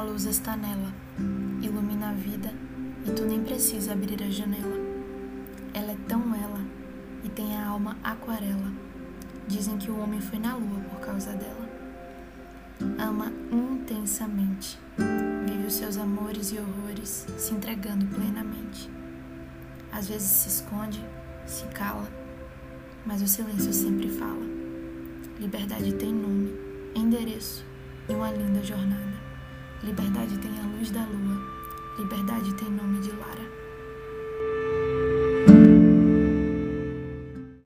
luz está nela, ilumina a vida e tu nem precisa abrir a janela. Ela é tão ela e tem a alma aquarela. Dizem que o homem foi na lua por causa dela. Ama intensamente, vive os seus amores e horrores, se entregando plenamente. Às vezes se esconde, se cala, mas o silêncio sempre fala. Liberdade tem nome, endereço e uma linda jornada. Luz da lua, liberdade tem nome de Lara.